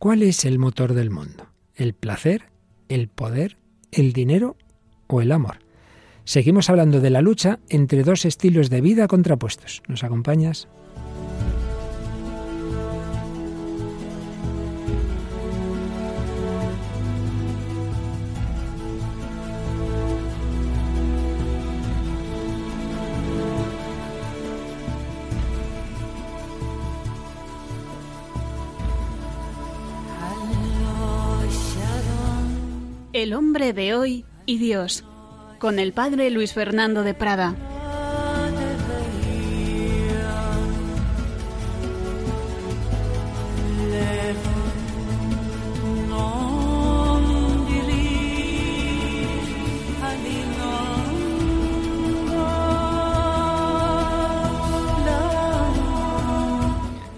¿Cuál es el motor del mundo? ¿El placer? ¿El poder? ¿El dinero? ¿O el amor? Seguimos hablando de la lucha entre dos estilos de vida contrapuestos. ¿Nos acompañas? El hombre de hoy y Dios, con el padre Luis Fernando de Prada.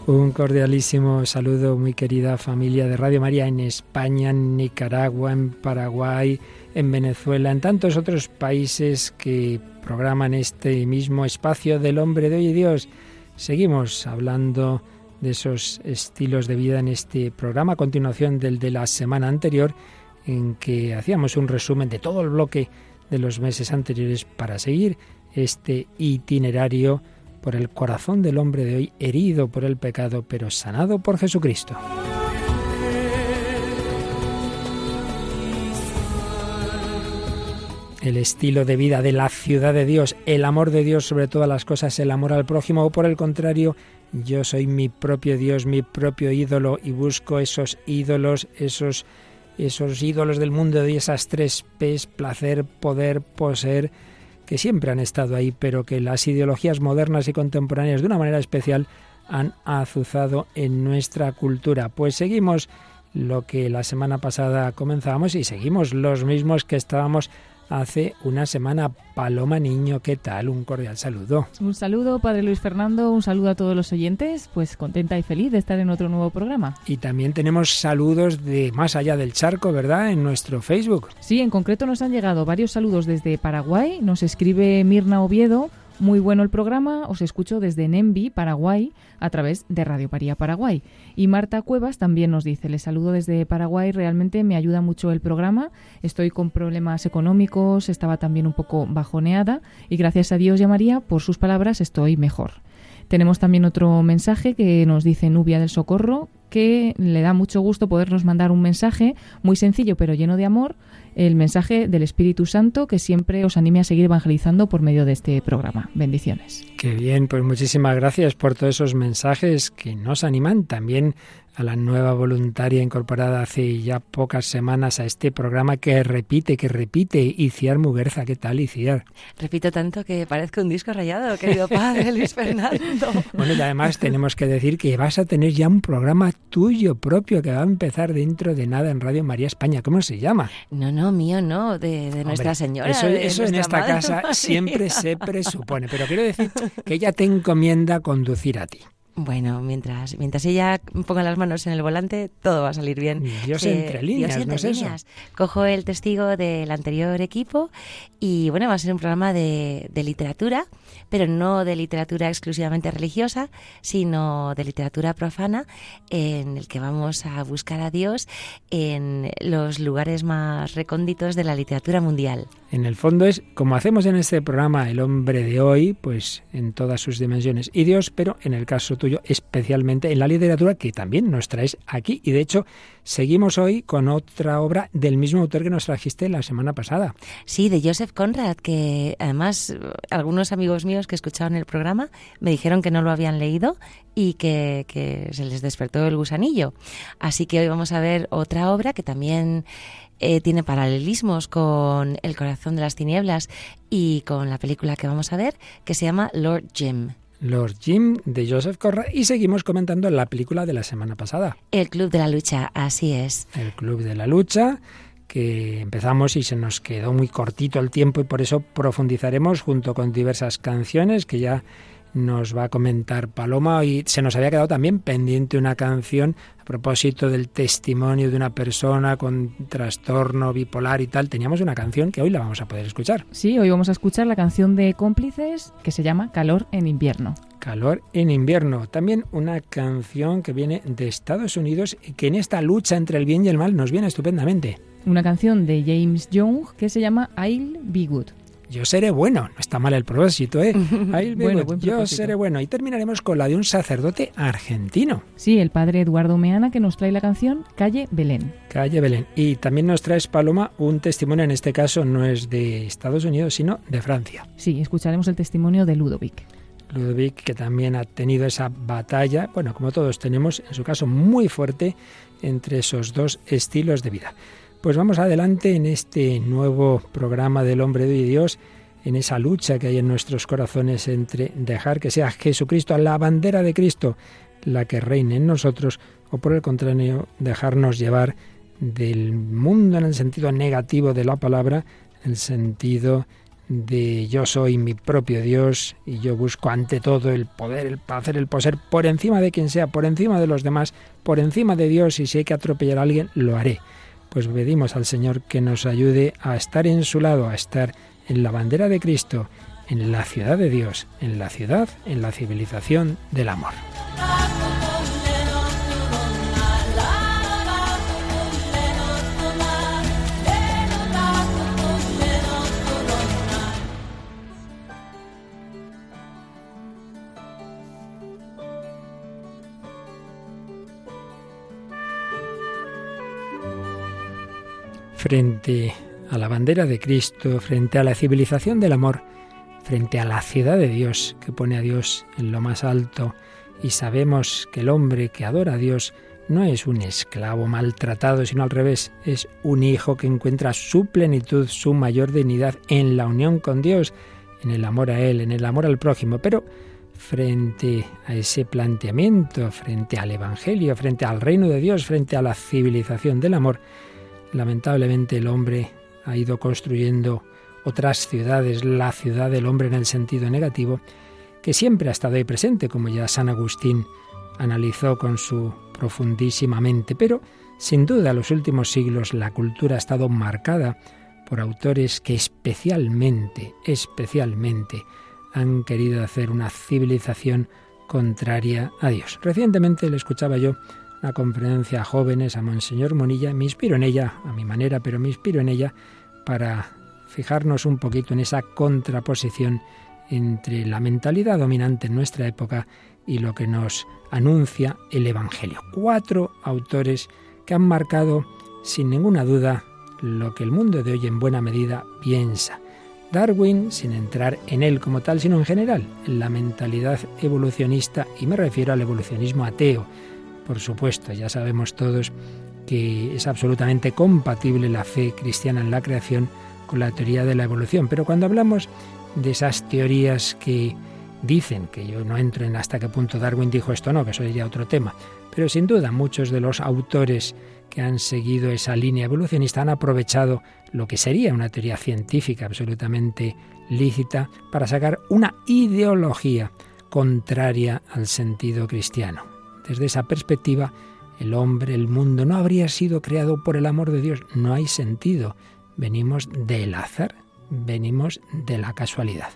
Un cordialísimo saludo, muy querida familia de Radio María en España, en Nicaragua, en Paraguay, en Venezuela, en tantos otros países que programan este mismo espacio del hombre de hoy y Dios. Seguimos hablando de esos estilos de vida en este programa, a continuación del de la semana anterior, en que hacíamos un resumen de todo el bloque de los meses anteriores para seguir este itinerario por el corazón del hombre de hoy, herido por el pecado, pero sanado por Jesucristo. El estilo de vida de la ciudad de Dios, el amor de Dios sobre todas las cosas, el amor al prójimo, o por el contrario, yo soy mi propio Dios, mi propio ídolo, y busco esos ídolos, esos, esos ídolos del mundo de esas tres P's, placer, poder, poseer, que siempre han estado ahí, pero que las ideologías modernas y contemporáneas de una manera especial han azuzado en nuestra cultura. Pues seguimos lo que la semana pasada comenzábamos y seguimos los mismos que estábamos hace una semana. Paloma Niño, ¿qué tal? Un cordial saludo. Un saludo, Padre Luis Fernando, un saludo a todos los oyentes, pues contenta y feliz de estar en otro nuevo programa. Y también tenemos saludos de más allá del charco, ¿verdad? En nuestro Facebook. Sí, en concreto nos han llegado varios saludos desde Paraguay, nos escribe Mirna Oviedo, muy bueno el programa, os escucho desde Nembi, Paraguay, a través de Radio Paría Paraguay. Y Marta Cuevas también nos dice, les saludo desde Paraguay, realmente me ayuda mucho el programa, estoy con problemas económicos, estaba también un poco bajoneada y gracias a Dios y a María, por sus palabras, estoy mejor. Tenemos también otro mensaje que nos dice Nubia del Socorro, que le da mucho gusto podernos mandar un mensaje muy sencillo pero lleno de amor el mensaje del Espíritu Santo que siempre os anime a seguir evangelizando por medio de este programa. Bendiciones. Qué bien, pues muchísimas gracias por todos esos mensajes que nos animan también a la nueva voluntaria incorporada hace ya pocas semanas a este programa que repite, que repite, Iciar Muguerza. ¿Qué tal, Iciar? Repito tanto que parezco un disco rayado, querido padre Luis Fernando. bueno, y además tenemos que decir que vas a tener ya un programa tuyo propio que va a empezar dentro de nada en Radio María España. ¿Cómo se llama? No, no, mío no, de, Nuestra Señora. Eso, de eso en esta casa siempre se presupone, pero quiero decir que ella te encomienda conducir a ti. Bueno, mientras, mientras ella ponga las manos en el volante, todo va a salir bien. Dios entre líneas, Dios entre ¿no líneas. Cojo el testigo del anterior equipo y bueno, va a ser un programa de, de, literatura, pero no de literatura exclusivamente religiosa, sino de literatura profana, en el que vamos a buscar a Dios en los lugares más recónditos de la literatura mundial. En el fondo es, como hacemos en este programa, el hombre de hoy, pues en todas sus dimensiones, y Dios, pero en el caso tuyo, especialmente en la literatura que también nos traes aquí. Y de hecho, seguimos hoy con otra obra del mismo autor que nos trajiste la semana pasada. Sí, de Joseph Conrad, que además algunos amigos míos que escuchaban el programa me dijeron que no lo habían leído y que, se les despertó el gusanillo. Así que hoy vamos a ver otra obra que también eh, tiene paralelismos con El corazón de las tinieblas y con la película que vamos a ver, que se llama Lord Jim. Lord Jim de Joseph Conrad y seguimos comentando la película de la semana pasada. El Club de la Lucha, así es. El Club de la Lucha que empezamos y se nos quedó muy cortito el tiempo y por eso profundizaremos junto con diversas canciones que ya nos va a comentar Paloma y se nos había quedado también pendiente una canción a propósito del testimonio de una persona con trastorno bipolar y tal. Teníamos una canción que hoy la vamos a poder escuchar. Sí, hoy vamos a escuchar la canción de Cómplices que se llama Calor en invierno. calor en invierno. También una canción que viene de Estados Unidos y que en esta lucha entre el bien y el mal nos viene estupendamente. Una canción de James Young que se llama I'll Be Good. Yo seré bueno, no está mal el propósito, ¿eh? Be good. Yo seré bueno. Y terminaremos con la de un sacerdote argentino. Sí, el padre Eduardo Meana que nos trae la canción Calle Belén. Calle Belén. Y también nos traes, Paloma, un testimonio, en este caso no es de Estados Unidos, sino de Francia. Sí, escucharemos el testimonio de Ludovic. Ludovic, que también ha tenido esa batalla, bueno, como todos tenemos, en su caso muy fuerte, entre esos dos estilos de vida. Pues vamos adelante en este nuevo programa del hombre de Dios, en esa lucha que hay en nuestros corazones entre dejar que sea Jesucristo, la bandera de Cristo, la que reine en nosotros, o por el contrario, dejarnos llevar del mundo en el sentido negativo de la palabra, el sentido de yo soy mi propio Dios y yo busco ante todo el poder, el placer, el poseer por encima de quien sea, por encima de los demás, por encima de Dios y si hay que atropellar a alguien, lo haré pues pedimos al Señor que nos ayude a estar en su lado, a estar en la bandera de Cristo, en la ciudad de Dios, en la ciudad, en la civilización del amor. Frente a la bandera de Cristo, frente a la civilización del amor, frente a la ciudad de Dios que pone a Dios en lo más alto y sabemos que el hombre que adora a Dios no es un esclavo maltratado, sino al revés, es un hijo que encuentra su plenitud, su mayor dignidad en la unión con Dios, en el amor a Él, en el amor al prójimo. Pero frente a ese planteamiento, frente al Evangelio, frente al reino de Dios, frente a la civilización del amor, Lamentablemente el hombre ha ido construyendo otras ciudades, la ciudad del hombre en el sentido negativo, que siempre ha estado ahí presente, como ya San Agustín analizó con su profundísima mente, pero sin duda en los últimos siglos la cultura ha estado marcada por autores que especialmente, especialmente han querido hacer una civilización contraria a Dios. Recientemente le escuchaba yo una conferencia a jóvenes, a Monseñor Monilla. Me inspiro en ella, a mi manera, pero me inspiro en ella para fijarnos un poquito en esa contraposición entre la mentalidad dominante en nuestra época y lo que nos anuncia el Evangelio. Cuatro autores que han marcado sin ninguna duda lo que el mundo de hoy en buena medida piensa. Darwin, sin entrar en él como tal, sino en general, en la mentalidad evolucionista, y me refiero al evolucionismo ateo, por supuesto, ya sabemos todos que es absolutamente compatible la fe cristiana en la creación con la teoría de la evolución. Pero cuando hablamos de esas teorías que dicen, que yo no entro en hasta qué punto Darwin dijo esto, no, que eso ya otro tema, pero sin duda muchos de los autores que han seguido esa línea evolucionista han aprovechado lo que sería una teoría científica absolutamente lícita para sacar una ideología contraria al sentido cristiano. Desde esa perspectiva, el hombre, el mundo, no habría sido creado por el amor de Dios. No hay sentido. Venimos del azar, venimos de la casualidad.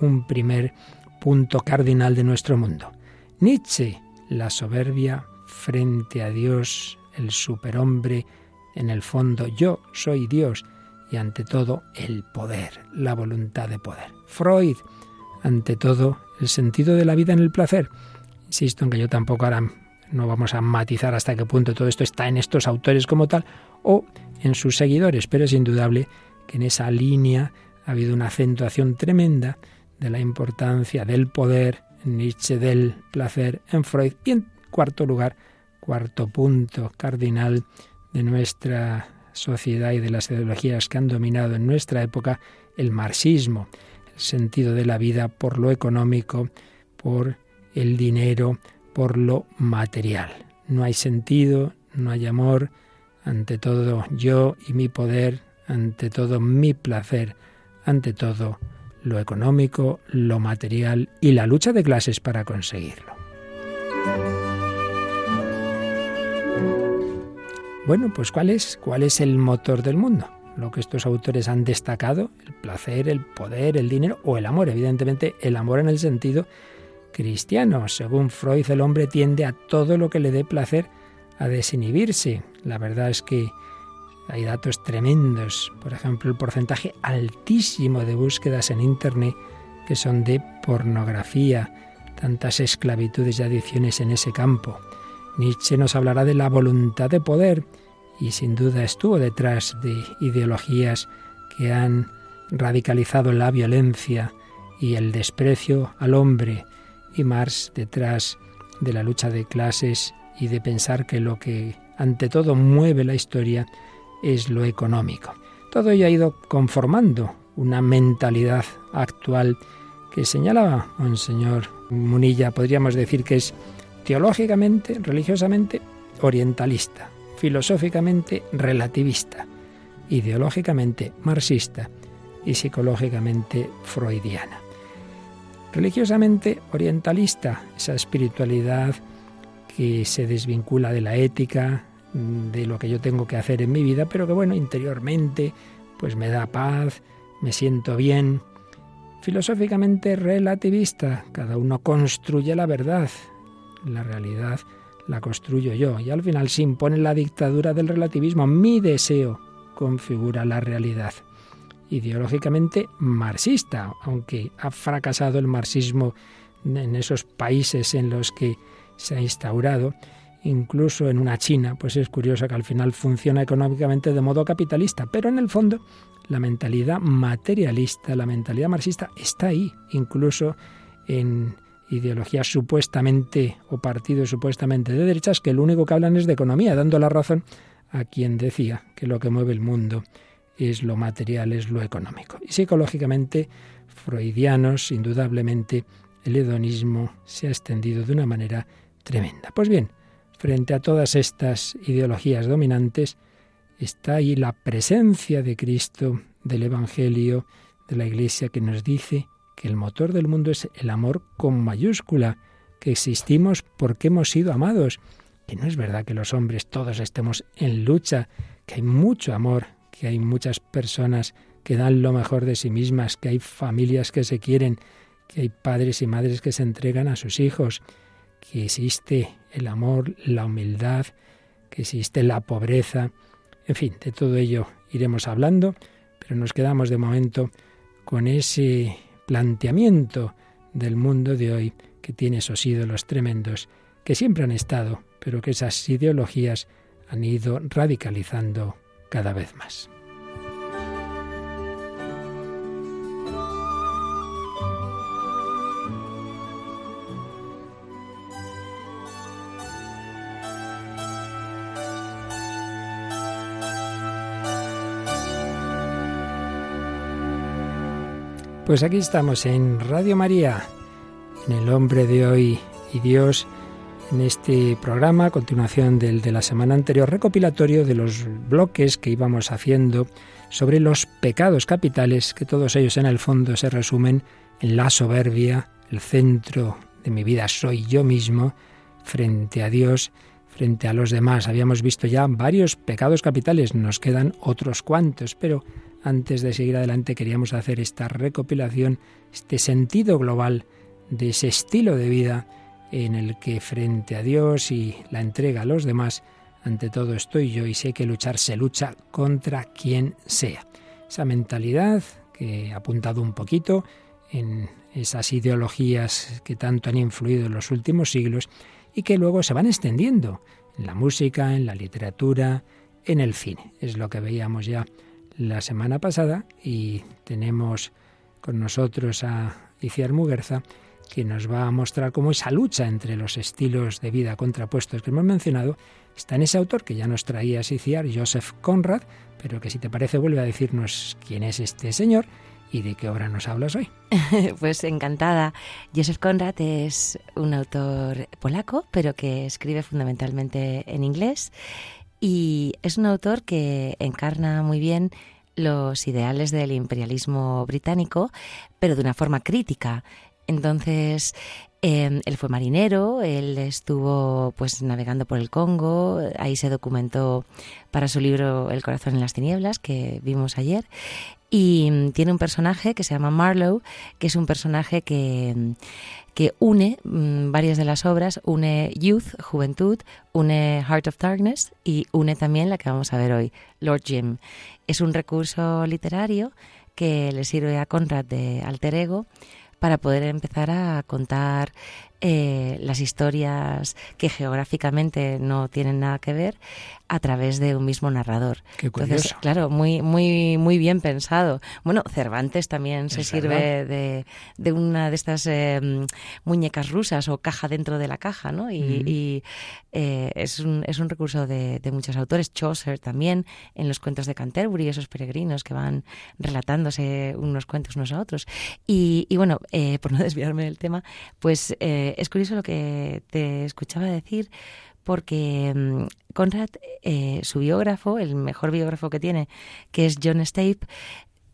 Un primer punto cardinal de nuestro mundo. Nietzsche, la soberbia frente a Dios, el superhombre, en el fondo yo soy Dios y ante todo el poder, la voluntad de poder. Freud, ante todo el sentido de la vida en el placer. Insisto en que yo tampoco ahora no vamos a matizar hasta qué punto todo esto está en estos autores como tal o en sus seguidores, pero es indudable que en esa línea ha habido una acentuación tremenda de la importancia del poder, en Nietzsche del placer, en Freud y en cuarto lugar, cuarto punto cardinal de nuestra sociedad y de las ideologías que han dominado en nuestra época, el marxismo, el sentido de la vida por lo económico, por el dinero por lo material. No hay sentido, no hay amor, ante todo yo y mi poder, ante todo mi placer, ante todo lo económico, lo material y la lucha de clases para conseguirlo. Bueno, pues ¿cuál es? ¿Cuál es el motor del mundo? Lo que estos autores han destacado, el placer, el poder, el dinero o el amor. Evidentemente, el amor en el sentido cristiano. Según Freud, el hombre tiende a todo lo que le dé placer, a desinhibirse. La verdad es que hay datos tremendos. Por ejemplo, el porcentaje altísimo de búsquedas en Internet que son de pornografía, tantas esclavitudes y adicciones en ese campo. Nietzsche nos hablará de la voluntad de poder y sin duda estuvo detrás de ideologías que han radicalizado la violencia y el desprecio al hombre y Marx detrás de la lucha de clases y de pensar que lo que ante todo mueve la historia es lo económico. Todo ello ha ido conformando una mentalidad actual que señalaba Monseñor Munilla, podríamos decir que es teológicamente, religiosamente, orientalista, filosóficamente relativista, ideológicamente marxista y psicológicamente freudiana. Religiosamente orientalista, esa espiritualidad que se desvincula de la ética, de lo que yo tengo que hacer en mi vida, pero que bueno, interiormente pues me da paz, me siento bien. Filosóficamente relativista, cada uno construye la verdad, la realidad la construyo yo y al final se impone la dictadura del relativismo. Mi deseo configura la realidad. Ideológicamente marxista, aunque ha fracasado el marxismo en esos países en los que se ha instaurado, incluso en una China, pues es curioso que al final funciona económicamente de modo capitalista, pero en el fondo la mentalidad materialista, la mentalidad marxista está ahí, incluso en ideologías supuestamente o partidos supuestamente de derechas que lo único que hablan es de economía, dando la razón a quien decía que lo que mueve el mundo es lo material, es lo económico. Y psicológicamente, freudianos, indudablemente, el hedonismo se ha extendido de una manera tremenda. Pues bien, frente a todas estas ideologías dominantes, está ahí la presencia de Cristo, del Evangelio, de la Iglesia, que nos dice que el motor del mundo es el amor con mayúscula, que existimos porque hemos sido amados, que no es verdad que los hombres todos estemos en lucha, que hay mucho amor, que hay muchas personas que dan lo mejor de sí mismas, que hay familias que se quieren, que hay padres y madres que se entregan a sus hijos, que existe el amor, la humildad, que existe la pobreza, en fin, de todo ello iremos hablando, pero nos quedamos de momento con ese planteamiento del mundo de hoy que tiene esos ídolos tremendos que siempre han estado, pero que esas ideologías han ido radicalizando cada vez más. Pues aquí estamos en Radio María, en el hombre de hoy y Dios, en este programa, a continuación del de la semana anterior, recopilatorio de los bloques que íbamos haciendo sobre los pecados capitales, que todos ellos en el fondo se resumen en la soberbia, el centro de mi vida soy yo mismo, frente a Dios, frente a los demás. Habíamos visto ya varios pecados capitales, nos quedan otros cuantos, pero antes de seguir adelante queríamos hacer esta recopilación, este sentido global de ese estilo de vida en el que frente a Dios y la entrega a los demás, ante todo estoy yo y sé que luchar se lucha contra quien sea. Esa mentalidad que ha apuntado un poquito en esas ideologías que tanto han influido en los últimos siglos y que luego se van extendiendo en la música, en la literatura, en el cine. Es lo que veíamos ya la semana pasada y tenemos con nosotros a Iciar Muguerza que nos va a mostrar cómo esa lucha entre los estilos de vida contrapuestos que hemos mencionado está en ese autor que ya nos traía Iciar, Joseph Conrad, pero que si te parece vuelve a decirnos quién es este señor y de qué obra nos hablas hoy. pues encantada. Joseph Conrad es un autor polaco, pero que escribe fundamentalmente en inglés y es un autor que encarna muy bien los ideales del imperialismo británico, pero de una forma crítica. Entonces, em, él fue marinero, él estuvo pues navegando por el Congo, ahí se documentó para su libro El corazón en las tinieblas que vimos ayer y mm, tiene un personaje que se llama Marlowe, que es un personaje que, que une mm, varias de las obras, une Youth, Juventud, une Heart of Darkness y une también la que vamos a ver hoy, Lord Jim. Es un recurso literario que le sirve a Conrad de alter ego para poder empezar a contar eh, las historias que geográficamente no tienen nada que ver a través de un mismo narrador. Qué Entonces, claro, muy, muy, muy bien pensado. Bueno, Cervantes también se sirve de, de, una de estas em, muñecas rusas o caja dentro de la caja, ¿no? Y, eh, es, un, es un recurso de, de, muchos autores. Chaucer también, en los cuentos de Canterbury, esos peregrinos que van relatándose unos cuentos unos a otros. Y, y bueno, eh, por no desviarme del tema, pues es curioso lo que te escuchaba decir porque mm, Conrad, eh, su biógrafo, el mejor biógrafo que tiene, que es John Stape,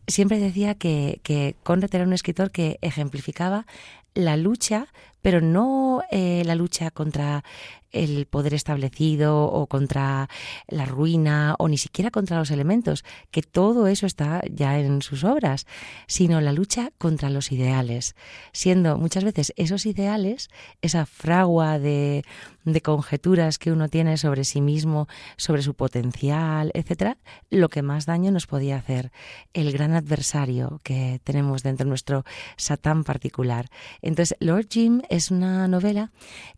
siempre decía que, que Conrad era un escritor que ejemplificaba la lucha, pero no eh, la lucha contra el poder establecido o contra la ruina o ni siquiera contra los elementos, que todo eso está ya en sus obras, sino la lucha contra los ideales, siendo muchas veces esos ideales, esa fragua de, de conjeturas que uno tiene sobre sí mismo, sobre su potencial, etcétera, lo que más daño nos podía hacer, el gran adversario que tenemos dentro de nuestro Satán particular. Entonces, Lord Jim es una novela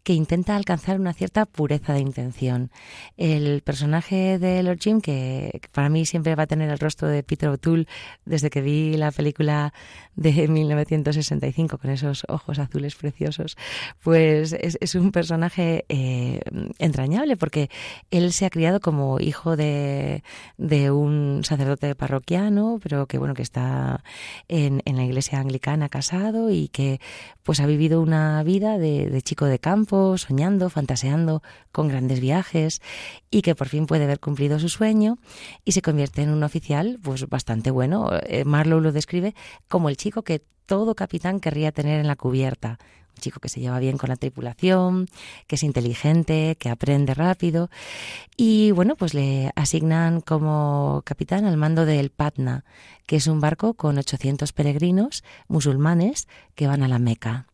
que intenta alcanzar una cierta pureza de intención. El personaje de Lord Jim, que para mí siempre va a tener el rostro de Peter O'Toole desde que vi la película de 1965 con esos ojos azules preciosos, pues es, un personaje eh, entrañable porque él se ha criado como hijo de, de un sacerdote parroquiano, pero que bueno, que está en, en la iglesia anglicana casado y que pues ha vivido una vida de, de chico de campo, soñando, fantaseando con grandes viajes y que por fin puede ver cumplido su sueño y se convierte en un oficial pues bastante bueno. Eh, Marlowe lo describe como el chico que todo capitán querría tener en la cubierta. Un chico que se lleva bien con la tripulación, que es inteligente, que aprende rápido. Y bueno, pues le asignan como capitán al mando del Patna, que es un barco con 800 peregrinos musulmanes que van a la Meca.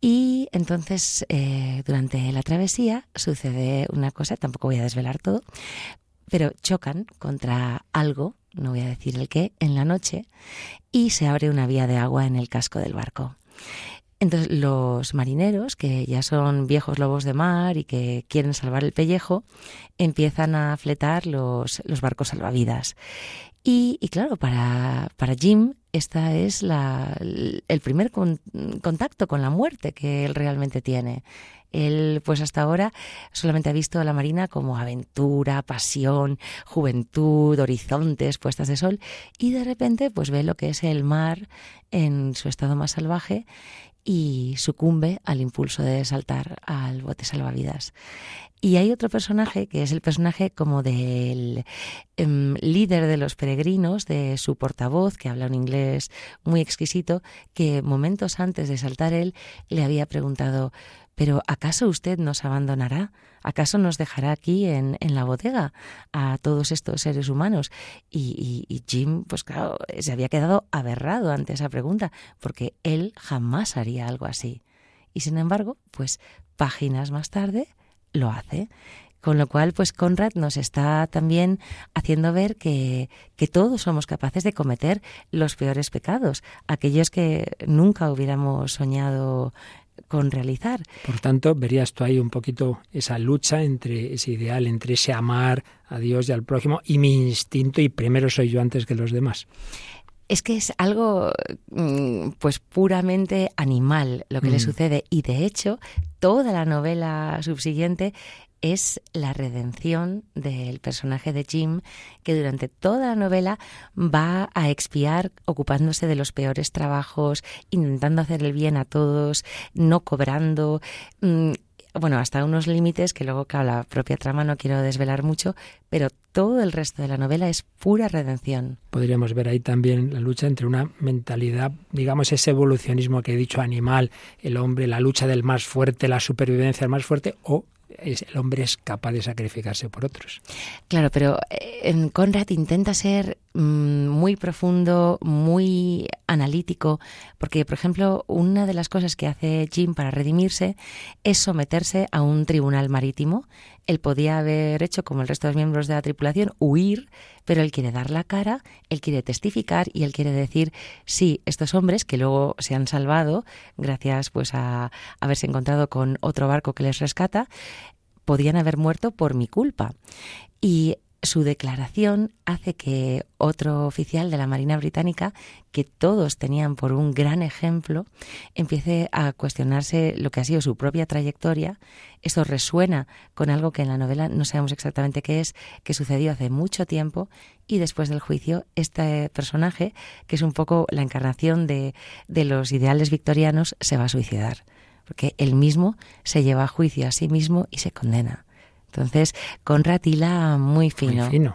Y entonces, eh, durante la travesía, sucede una cosa, tampoco voy a desvelar todo, pero chocan contra algo, no voy a decir el qué, en la noche, y se abre una vía de agua en el casco del barco. Entonces los marineros, que ya son viejos lobos de mar y que quieren salvar el pellejo, empiezan a fletar los, los barcos salvavidas. Y, claro, para, para Jim esta es la, el primer contacto con la muerte que él realmente tiene. Él, pues hasta ahora, solamente ha visto a la Marina como aventura, pasión, juventud, horizontes, puestas de sol, y de repente, pues ve lo que es el mar en su estado más salvaje y sucumbe al impulso de saltar al bote salvavidas. Y hay otro personaje que es el personaje como del em, líder de los peregrinos, de su portavoz, que habla un inglés muy exquisito, que momentos antes de saltar él le había preguntado, pero ¿acaso usted nos abandonará? ¿Acaso nos dejará aquí en, en la bodega a todos estos seres humanos? Y, y, Jim, pues claro, se había quedado aberrado ante esa pregunta, porque él jamás haría algo así. Y sin embargo, pues páginas más tarde, lo hace. Con lo cual, pues Conrad nos está también haciendo ver que, que, todos somos capaces de cometer los peores pecados, aquellos que nunca hubiéramos soñado con realizar. Por tanto, verías tú ahí un poquito esa lucha entre ese ideal, entre ese amar a Dios y al prójimo y mi instinto y primero soy yo antes que los demás es que es algo mm, pues puramente animal lo que le mm. sucede y de hecho toda la novela subsiguiente es la redención del personaje de Jim, que durante toda la novela va a expiar ocupándose de los peores trabajos, intentando hacer el bien a todos, no cobrando. Mm, bueno, hasta unos límites que luego, claro, la propia trama no quiero desvelar mucho, pero todo el resto de la novela es pura redención. Podríamos ver ahí también la lucha entre una mentalidad, digamos, ese evolucionismo que he dicho animal, el hombre, la lucha del más fuerte, la supervivencia del más fuerte, o el hombre es capaz de sacrificarse por otros. Claro, pero eh, Conrad intenta ser muy profundo, muy analítico, porque, por ejemplo, una de las cosas que hace Jim para redimirse es someterse a un tribunal marítimo. Él podía haber hecho, como el resto de los miembros de la tripulación, huir, pero él quiere dar la cara, él quiere testificar y él quiere decir, sí, estos hombres que luego se han salvado gracias pues a haberse encontrado con otro barco que les rescata, podían haber muerto por mi culpa. Y su declaración hace que otro oficial de la Marina Británica, que todos tenían por un gran ejemplo, empiece a cuestionarse lo que ha sido su propia trayectoria. Esto resuena con algo que en la novela no sabemos exactamente qué es, que sucedió hace mucho tiempo y después del juicio este personaje, que es un poco la encarnación de, de los ideales victorianos, se va a suicidar, porque él mismo se lleva a juicio a sí mismo y se condena. Entonces, con Ratila muy fino. Muy fino.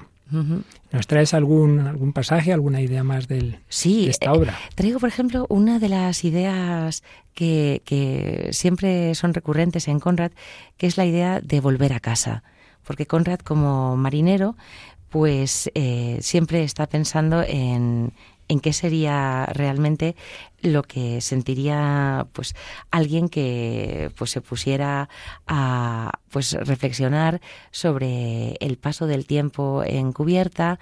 ¿Nos traes algún, algún pasaje, alguna idea más del, sí, de esta obra? Eh, traigo, por ejemplo, una de las ideas que, que siempre son recurrentes en Conrad, que es la idea de volver a casa. Porque Conrad, como marinero, pues eh, siempre está pensando en, en qué sería realmente lo que sentiría pues alguien que pues se pusiera a pues reflexionar sobre el paso del tiempo en cubierta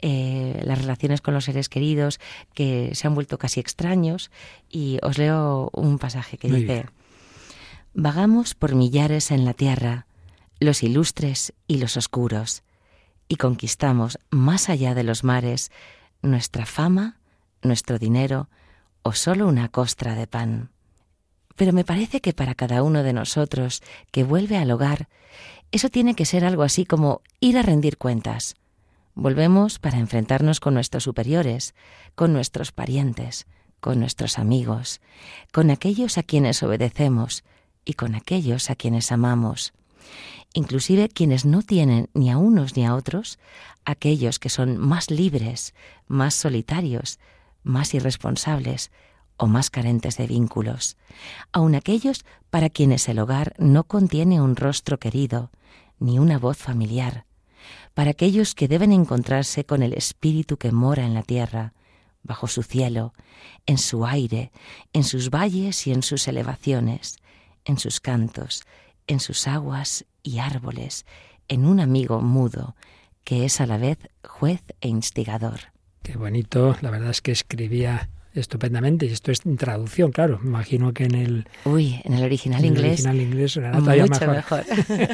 eh, las relaciones con los seres queridos que se han vuelto casi extraños. Y os leo un pasaje que dice vagamos por millares en la tierra los ilustres y los oscuros y conquistamos más allá de los mares nuestra fama, nuestro dinero o solo una costra de pan. Pero me parece que para cada uno de nosotros que vuelve al hogar, eso tiene que ser algo así como ir a rendir cuentas. Volvemos para enfrentarnos con nuestros superiores, con nuestros parientes, con nuestros amigos, con aquellos a quienes obedecemos y con aquellos a quienes amamos inclusive quienes no tienen ni a unos ni a otros, aquellos que son más libres, más solitarios, más irresponsables o más carentes de vínculos, aun aquellos para quienes el hogar no contiene un rostro querido, ni una voz familiar, para aquellos que deben encontrarse con el espíritu que mora en la tierra, bajo su cielo, en su aire, en sus valles y en sus elevaciones, en sus cantos, en sus aguas y árboles, en un amigo mudo, que es a la vez juez e instigador. Qué bonito, la verdad es que escribía estupendamente. Y esto es en traducción, claro. Imagino que en el. Uy, en el original en inglés. El original inglés era mucho mejor.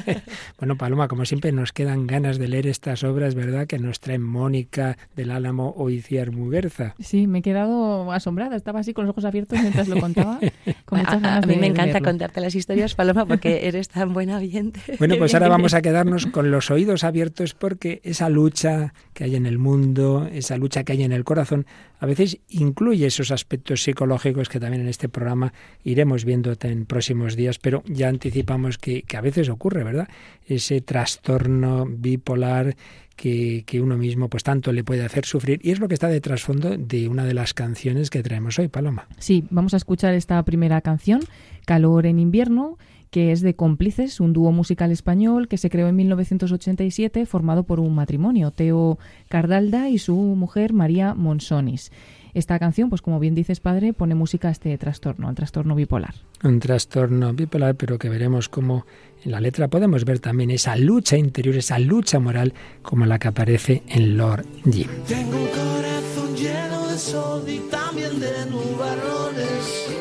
bueno, Paloma, como siempre, nos quedan ganas de leer estas obras, ¿verdad? Que nos traen Mónica del Álamo o Iciar Muguerza. Sí, me he quedado asombrada. Estaba así con los ojos abiertos mientras lo contaba. a, mí me encanta contarte las historias, Paloma, porque eres tan buena oyente. Bueno, pues ahora vamos a quedarnos con los oídos abiertos porque esa lucha que hay en el mundo, esa lucha que hay en el corazón, a veces incluye esos aspectos psicológicos que también en este programa iremos viendo en próximos días, pero ya anticipamos que, a veces ocurre, ¿verdad? Ese trastorno bipolar que, que, uno mismo pues tanto le puede hacer sufrir y es lo que está de trasfondo de una de las canciones que traemos hoy, Paloma. Sí, vamos a escuchar esta primera canción, Calor en invierno, que es de Cómplices, un dúo musical español que se creó en 1987 formado por un matrimonio, Teo Cardalda y su mujer María Monsonis. Esta canción, pues como bien dices, padre, pone música a este trastorno, al trastorno bipolar. Un trastorno bipolar, pero que veremos cómo en la letra podemos ver también esa lucha interior, esa lucha moral, como la que aparece en Lord Jim. Tengo un corazón lleno de sol y también de nubarrones.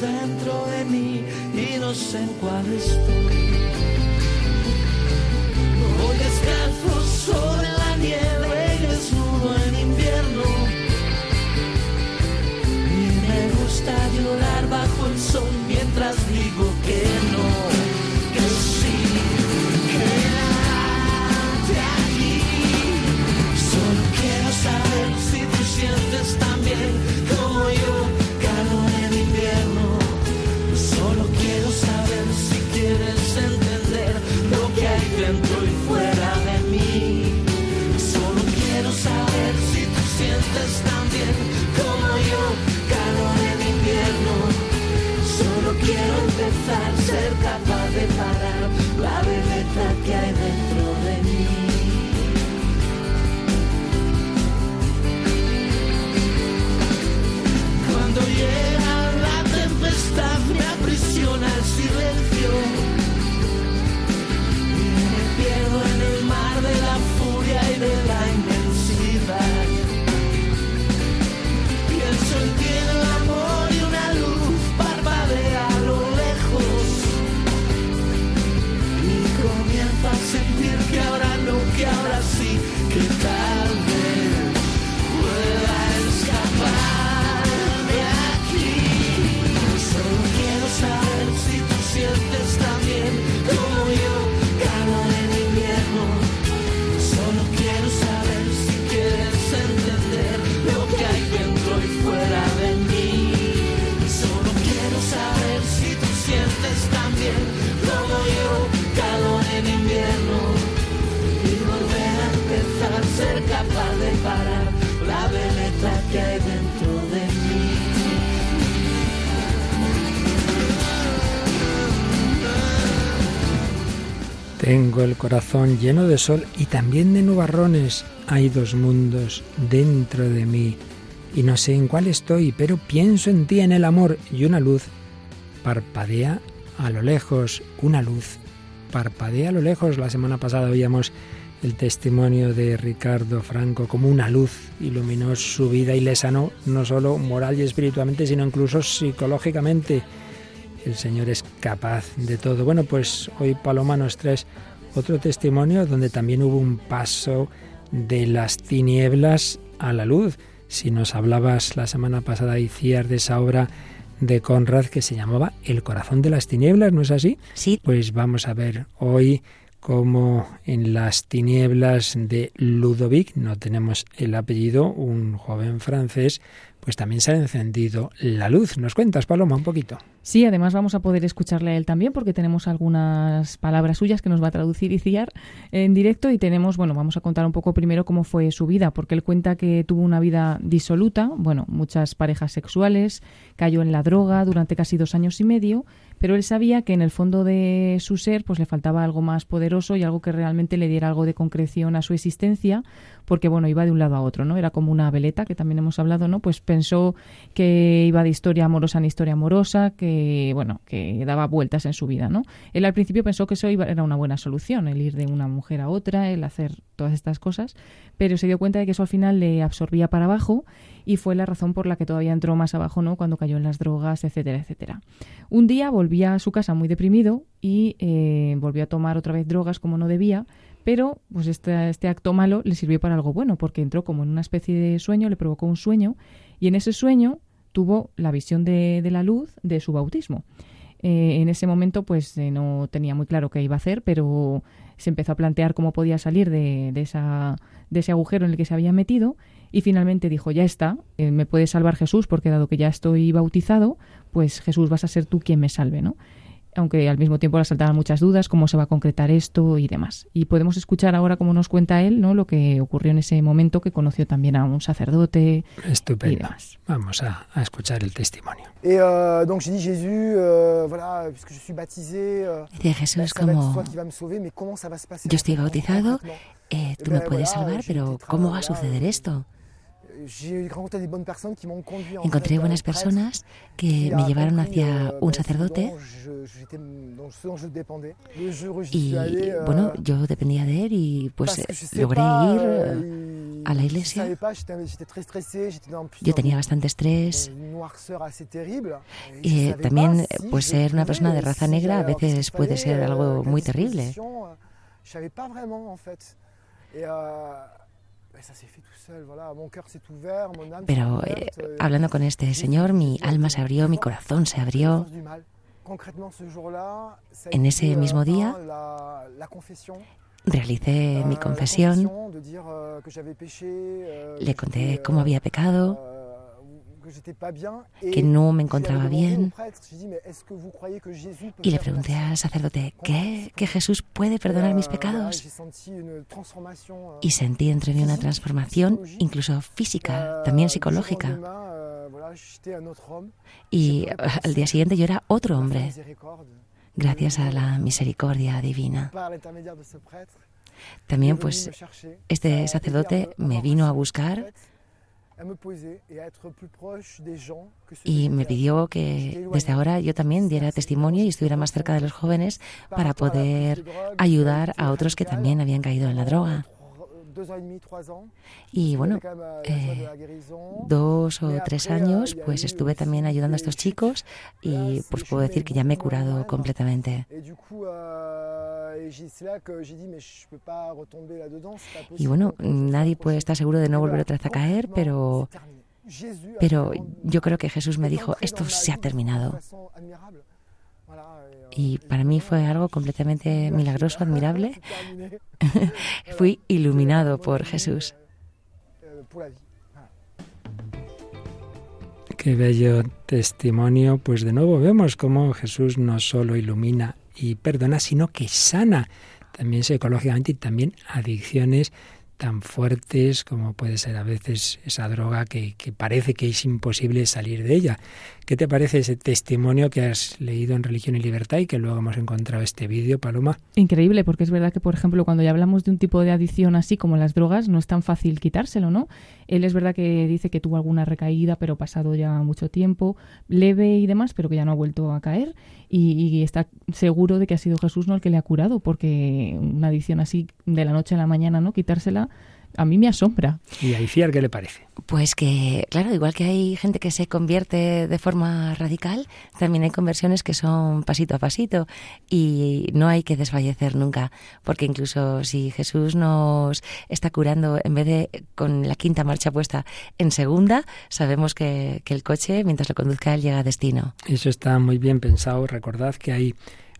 Dentro de mí y no sé cuál estoy. Voy descalzo sobre la nieve en invierno. Y me gusta llorar bajo el sol mientras Tengo el corazón lleno de sol y también de nubarrones. Hay dos mundos dentro de mí y no sé en cuál estoy, pero pienso en ti, en el amor y una luz parpadea a lo lejos, una luz parpadea a lo lejos. La semana pasada oíamos el testimonio de Ricardo Franco como una luz iluminó su vida y le sanó no solo moral y espiritualmente, sino incluso psicológicamente. El Señor es capaz de todo. Bueno, pues hoy Paloma nos trae otro testimonio donde también hubo un paso de las tinieblas a la luz. Si nos hablabas la semana pasada, Iciar, de esa obra de Conrad que se llamaba El corazón de las tinieblas, ¿no es así? Sí. Pues vamos a ver hoy cómo en las tinieblas de Ludovic, no tenemos el apellido, un joven francés, pues también se ha encendido la luz. ¿Nos cuentas, Paloma, un poquito? Sí, además vamos a poder escucharle a él también porque tenemos algunas palabras suyas que nos va a traducir y ciar en directo y tenemos, bueno, vamos a contar un poco primero cómo fue su vida, porque él cuenta que tuvo una vida disoluta, bueno, muchas parejas sexuales, cayó en la droga durante casi dos años y medio, pero él sabía que en el fondo de su ser pues le faltaba algo más poderoso y algo que realmente le diera algo de concreción a su existencia, porque bueno, iba de un lado a otro, ¿no? Era como una veleta que también hemos hablado, ¿no? Pues pensó que iba de historia amorosa en historia amorosa, que bueno, que daba vueltas en su vida, ¿no? Él al principio pensó que eso iba, era una buena solución, el ir de una mujer a otra, el hacer todas estas cosas, pero se dio cuenta de que eso al final le absorbía para abajo y fue la razón por la que todavía entró más abajo, ¿no? Cuando cayó en las drogas, etcétera, etcétera. Un día volvía a su casa muy deprimido y eh, volvió a tomar otra vez drogas como no debía, pero pues este, este acto malo le sirvió para algo bueno, porque entró como en una especie de sueño, le provocó un sueño, y en ese sueño tuvo la visión de, la luz de su bautismo. Eh, en ese momento pues eh, no tenía muy claro qué iba a hacer, pero se empezó a plantear cómo podía salir de, esa, de ese agujero en el que se había metido y finalmente dijo, ya está, eh, me puede salvar Jesús porque dado que ya estoy bautizado, pues Jesús vas a ser tú quien me salve, ¿no? aunque al mismo tiempo le saltaban muchas dudas, cómo se va a concretar esto y demás. Y podemos escuchar ahora cómo nos cuenta él, ¿no? Lo que ocurrió en ese momento, que conoció también a un sacerdote Estupendo. y demás. Vamos a, a escuchar el testimonio. Et donc j'ai dit Jésus, voilà, puisque je suis baptisé, euh, Dice Jesús como yo estoy bautizado, concrètement eh, tú Eh me puedes salvar, pero ¿cómo va a suceder esto? Encontré buenas personas que me llevaron hacia euh, un sacerdote y euh, bueno, yo dependía de él y pues eh, logré ir. euh, eh, a la iglesia. Yo tenía bastante estrés. je Eh, también, pues ser una persona de raza negra a veces puede ser algo muy terrible. Pero eh, euh, hablando con este señor, mi alma se abrió, mi corazón se abrió. En ese euh, mismo día, Realicé mi confesión, euh, euh, le conté cómo había pecado, que no me encontraba bien. Y le pregunté al sacerdote, ¿qué? ¿Que Jesús puede perdonar mis Euh, pecados? euh, Y sentí dentro de mí una transformación, incluso física, también euh, au psicológica. Y al día siguiente yo era otro hombre, gracias a la misericordia divina. También pues este sacerdote me- vino a buscar y me pidió que desde ahora yo también diera testimonio y estuviera más cerca de los jóvenes Par para poder ayudar a otros que también habían caído en la droga. Y bueno, eh, dos o tres años euh, il y a pues estuve también ayudando a estos chicos y pues puedo decir que ya me he curado completamente. Euh. Y bueno, nadie puede estar seguro de no volver otra vez a caer, pero, pero yo creo que Jesús me dijo, esto se ha terminado. Y para mí fue algo completamente milagroso, admirable. Fui iluminado por Jesús. Qué bello testimonio. Pues de nuevo vemos cómo Jesús no solo ilumina y perdona, sino que sana también psicológicamente y también adicciones tan fuertes como puede ser a veces esa droga que, parece que es imposible salir de ella. ¿Qué te parece ese testimonio que has leído en Religión y Libertad y que luego hemos encontrado este vídeo, Paloma? Increíble, porque es verdad que, por ejemplo, cuando ya hablamos de un tipo de adicción así como las drogas, no es tan fácil quitárselo, ¿no? Él es verdad que dice que tuvo alguna recaída, pero pasado ya mucho tiempo, leve y demás, pero que ya no ha vuelto a caer y, está seguro de que ha sido Jesús no el que le ha curado, porque una adicción así de la noche a la mañana, ¿no? Quitársela a mí me asombra. ¿Y a Iciar qué le parece? Pues que, claro, igual que hay gente que se convierte de forma radical, también hay conversiones que son pasito a pasito y no hay que desfallecer nunca, porque incluso si Jesús nos está curando en vez de con la quinta marcha puesta en segunda, sabemos que, que el coche, mientras lo conduzca él, llega a destino. Eso está muy bien pensado. Recordad que hay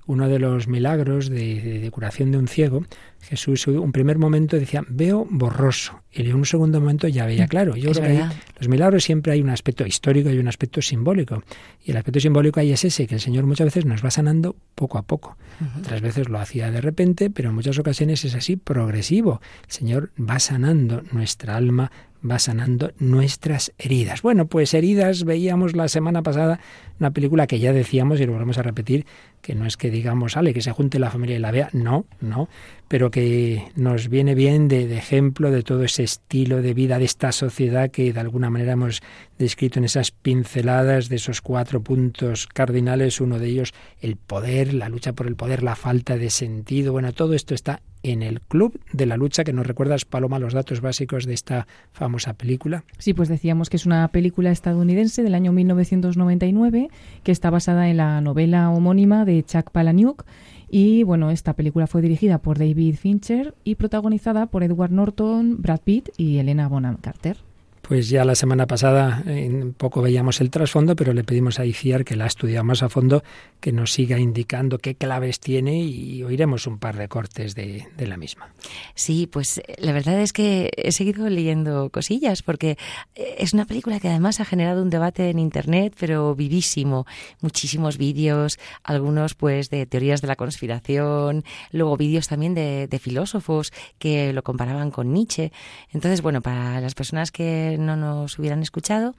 uno de los milagros de, curación de un ciego, Jesús un primer momento decía, veo borroso, y en un segundo momento ya veía mm, claro. Yo creo que los milagros siempre hay un aspecto histórico y un aspecto simbólico. Y el aspecto simbólico ahí es ese, que el Señor muchas veces nos va sanando poco a poco. Otras veces lo hacía de repente, pero en muchas ocasiones es así, progresivo. El Señor va sanando nuestra alma, va sanando nuestras heridas. Bueno, pues heridas veíamos la semana pasada una película que ya decíamos y lo volvemos a repetir, que no es que digamos, sale, que se junte la familia y la vea, no, no, pero que nos viene bien de, de, ejemplo de todo ese estilo de vida de esta sociedad que de alguna manera hemos descrito en esas pinceladas de esos cuatro puntos cardinales, uno de ellos el poder, la lucha por el poder, la falta de sentido, bueno, todo esto está en el Club de la Lucha, que nos recuerdas, Paloma, los datos básicos de esta famosa película. Sí, pues decíamos que es una película estadounidense del año 1999, que está basada en la novela homónima de Chuck Palahniuk. Y bueno, esta película fue dirigida por David Fincher y protagonizada por Edward Norton, Brad Pitt y Elena Bonham Carter. Pues ya la semana pasada un poco veíamos el trasfondo, pero le pedimos a ICIAR que la ha más a fondo, que nos siga indicando qué claves tiene y oiremos un par de cortes de, de la misma. Sí, pues la verdad es que he seguido leyendo cosillas porque es una película que además ha generado un debate en Internet, pero vivísimo. Muchísimos vídeos, algunos pues de teorías de la conspiración, luego vídeos también de, de filósofos que lo comparaban con Nietzsche. Entonces, bueno, para las personas que no nos hubieran escuchado,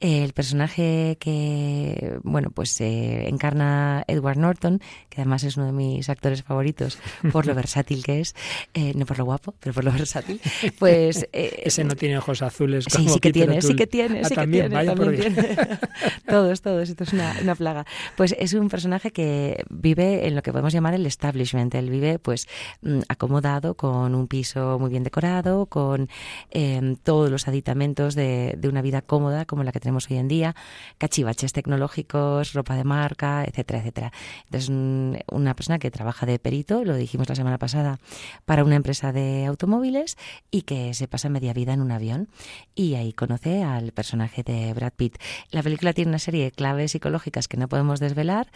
el personaje que, bueno, pues eh, encarna Edward Norton, que además es uno de mis actores favoritos por lo versátil que es, eh, no por lo guapo, pero por lo versátil, pues... Eh, Ese no tiene ojos azules como Sí, sí que tiene, sí que tiene, sí que también, tiene. También tiene. todos, todos, esto es una, una, plaga. Pues es un personaje que vive en lo que podemos llamar el establishment, él vive pues mm, acomodado, con un piso muy bien decorado, con em, todos los aditamentos de, de una vida cómoda como la que tenemos hoy en día, cachivaches tecnológicos, ropa de marca, etcétera, etcétera. Entonces, una persona que trabaja de perito, lo dijimos la semana pasada, para una empresa de automóviles y que se pasa media vida en un avión. Y ahí conoce al personaje de Brad Pitt. La película tiene una serie de claves psicológicas que no podemos desvelar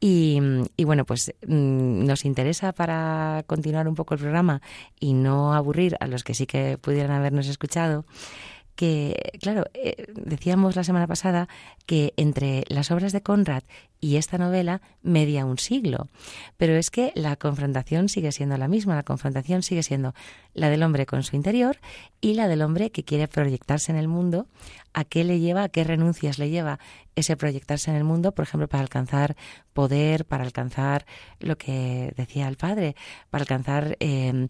y, y bueno, pues mm, nos interesa para continuar un poco el programa y no aburrir a los que sí que pudieran habernos escuchado que, claro, eh, decíamos la semana pasada que entre las obras de Conrad y esta novela media un siglo, pero es que la confrontación sigue siendo la misma, la confrontación sigue siendo la del hombre con su interior y la del hombre que quiere proyectarse en el mundo, a qué le lleva, a qué renuncias le lleva ese proyectarse en el mundo, por ejemplo, para alcanzar poder, para alcanzar lo que decía el padre, para alcanzar eh,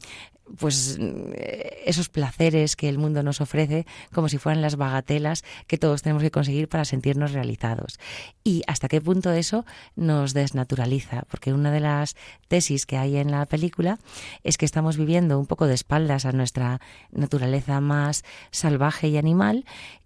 pues eh, esos placeres que el mundo nos ofrece como si fueran las bagatelas que todos tenemos que conseguir para sentirnos realizados. Y hasta qué punto eso nos desnaturaliza, porque una de las tesis que hay en la película es que estamos viviendo un poco de espaldas a nuestra naturaleza más salvaje y animal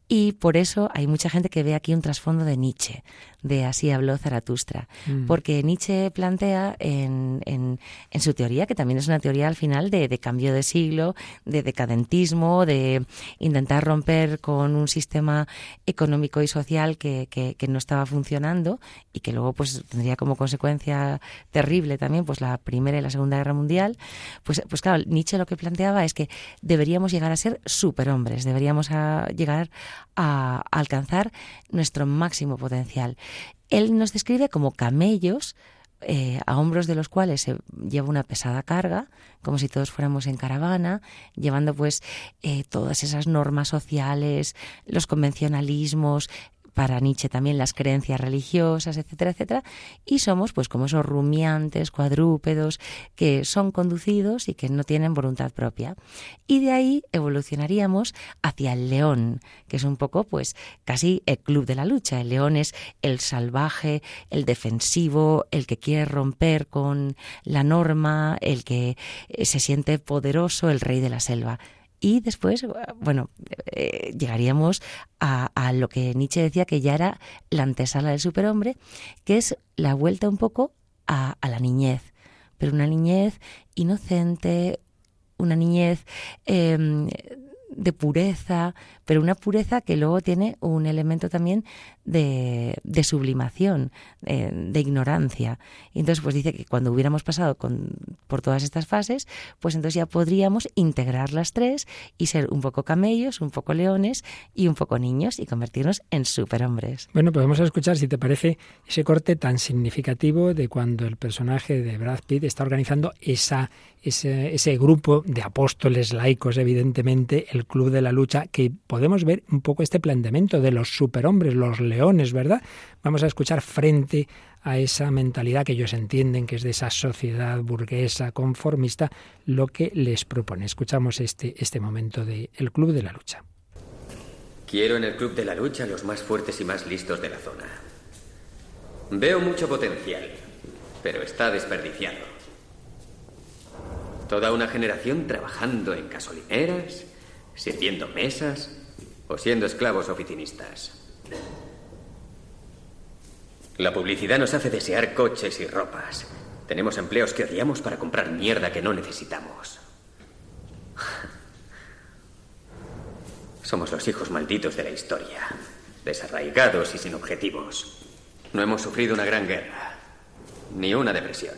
y por eso hay mucha gente que ve aquí un trasfondo de Nietzsche, de Así habló Zaratustra, mm. porque Nietzsche plantea en, en, en, su teoría, que también es una teoría al final de, de, cambio de siglo, de decadentismo, de intentar romper con un sistema económico y social que, que, que, no estaba funcionando y que luego pues tendría como consecuencia terrible también pues la Primera y la Segunda Guerra Mundial, pues, pues claro, Nietzsche lo que planteaba es que deberíamos llegar a ser superhombres, deberíamos a llegar a, alcanzar nuestro máximo potencial. Él nos describe como camellos eh, a hombros de los cuales se lleva una pesada carga, como si todos fuéramos en caravana, llevando pues eh, todas esas normas sociales, los convencionalismos, para Nietzsche también las creencias religiosas, etcétera, etcétera, y somos pues como esos rumiantes, cuadrúpedos, que son conducidos y que no tienen voluntad propia. Y de ahí evolucionaríamos hacia el león, que es un poco pues casi el club de la lucha. El león es el salvaje, el defensivo, el que quiere romper con la norma, el que eh, se siente poderoso, el rey de la selva. Y después, bueno, eh, llegaríamos a, lo que Nietzsche decía que ya era la antesala del superhombre, que es la vuelta un poco a, la niñez, pero una niñez inocente, una niñez em, de pureza, pero una pureza que luego tiene un elemento también de, sublimación, eh, de ignorancia. Y entonces, pues dice que cuando hubiéramos pasado por todas estas fases, pues entonces ya podríamos integrar las tres y ser un poco camellos, un poco leones y un poco niños y convertirnos en superhombres. Bueno, pues vamos a escuchar, si te parece, ese corte tan significativo de cuando el personaje de Brad Pitt está organizando esa, ese, ese grupo de apóstoles laicos, evidentemente, el Club de la Lucha, que ver un poco este planteamiento de los superhombres, los leones, ¿verdad? Vamos a escuchar frente a esa mentalidad que ellos entienden que es de esa sociedad burguesa, conformista, lo que les propone. Escuchamos este, este momento del el Club de la Lucha. Quiero en el Club de la Lucha los más fuertes y más listos de la zona. Veo mucho potencial, pero está desperdiciado. Toda una generación trabajando en gasolineras, sirviendo mesas o siendo esclavos oficinistas. La publicidad nos hace desear coches y ropas. Tenemos empleos que odiamos para comprar mierda que no necesitamos. Somos los hijos malditos de la historia, desarraigados y sin objetivos. No hemos sufrido una gran guerra, ni una depresión.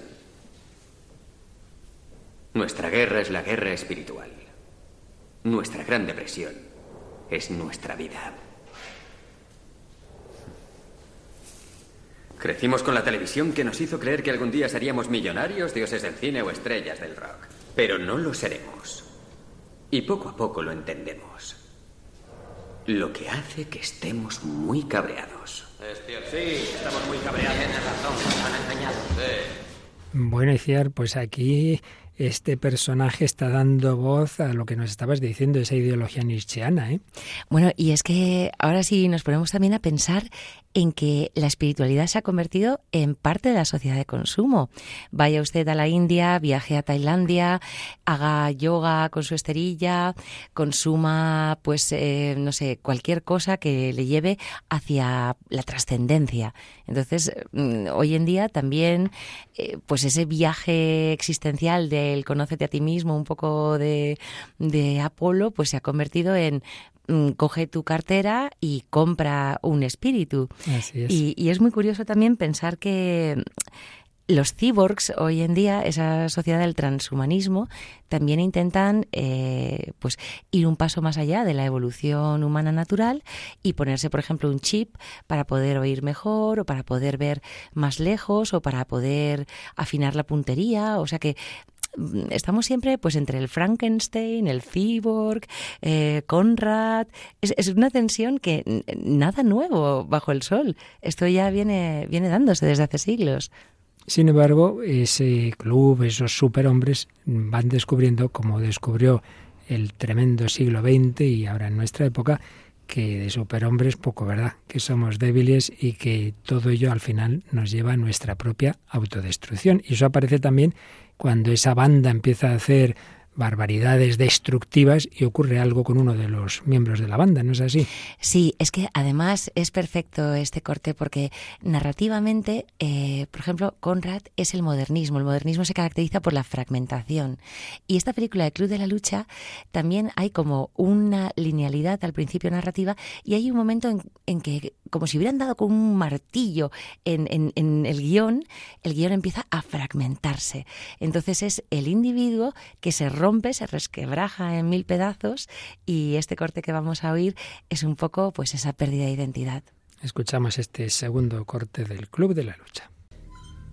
Nuestra guerra es la guerra espiritual. Nuestra gran depresión es nuestra vida. Crecimos con la televisión que nos hizo creer que algún día seríamos millonarios, dioses del cine o estrellas del rock. Pero no lo seremos. Y poco a poco lo entendemos. Lo que hace que estemos muy cabreados. Es cierto. Sí, estamos muy cabreados. Tienes razón, nos han engañado. Sí. Bueno, Iciar, pues aquí este personaje está dando voz a lo que nos estabas diciendo, esa ideología nietzscheana. ¿eh? Bueno, y es que ahora sí nos ponemos también a pensar en que la espiritualidad se ha convertido en parte de la sociedad de consumo. Vaya usted a la India, viaje a Tailandia, haga yoga con su esterilla, consuma, pues, eh, no sé, cualquier cosa que le lleve hacia la trascendencia. Entonces, mm, hoy en día también, eh, pues ese viaje existencial del conócete a ti mismo, un poco de, de Apolo, pues se ha convertido en Mm, coge tu cartera y compra un espíritu. Y, es muy curioso también pensar que los cyborgs hoy en día, esa sociedad del transhumanismo, también intentan eh, pues ir un paso más allá de la evolución humana natural y ponerse, por ejemplo, un chip para poder oír mejor o para poder ver más lejos o para poder afinar la puntería. O sea que Mm, estamos siempre pues entre el Frankenstein, el cyborg, eh, Conrad. Es, una tensión que nada nuevo bajo el sol. Esto ya viene, viene dándose desde hace siglos. Sin embargo, ese club, esos superhombres van descubriendo, como descubrió el tremendo siglo XX y ahora en nuestra época, que de superhombres poco, ¿verdad? Que somos débiles y que todo ello al final nos lleva a nuestra propia autodestrucción. Y eso aparece también cuando esa banda empieza a hacer barbaridades destructivas y ocurre algo con uno de los miembros de la banda, ¿no es así? Sí, es que además es perfecto este corte porque narrativamente, eh, por ejemplo, Conrad es el modernismo. El modernismo se caracteriza por la fragmentación. Y esta película de Club de la Lucha también hay como una linealidad al principio narrativa y hay un momento en, que, como si hubieran dado con un martillo en, en el guion, el guion empieza a fragmentarse. Entonces es el individuo que se rompe se resquebraja en mil pedazos y este corte que vamos a oír es un poco pues esa pérdida de identidad. Escuchamos este segundo corte del Club de la Lucha.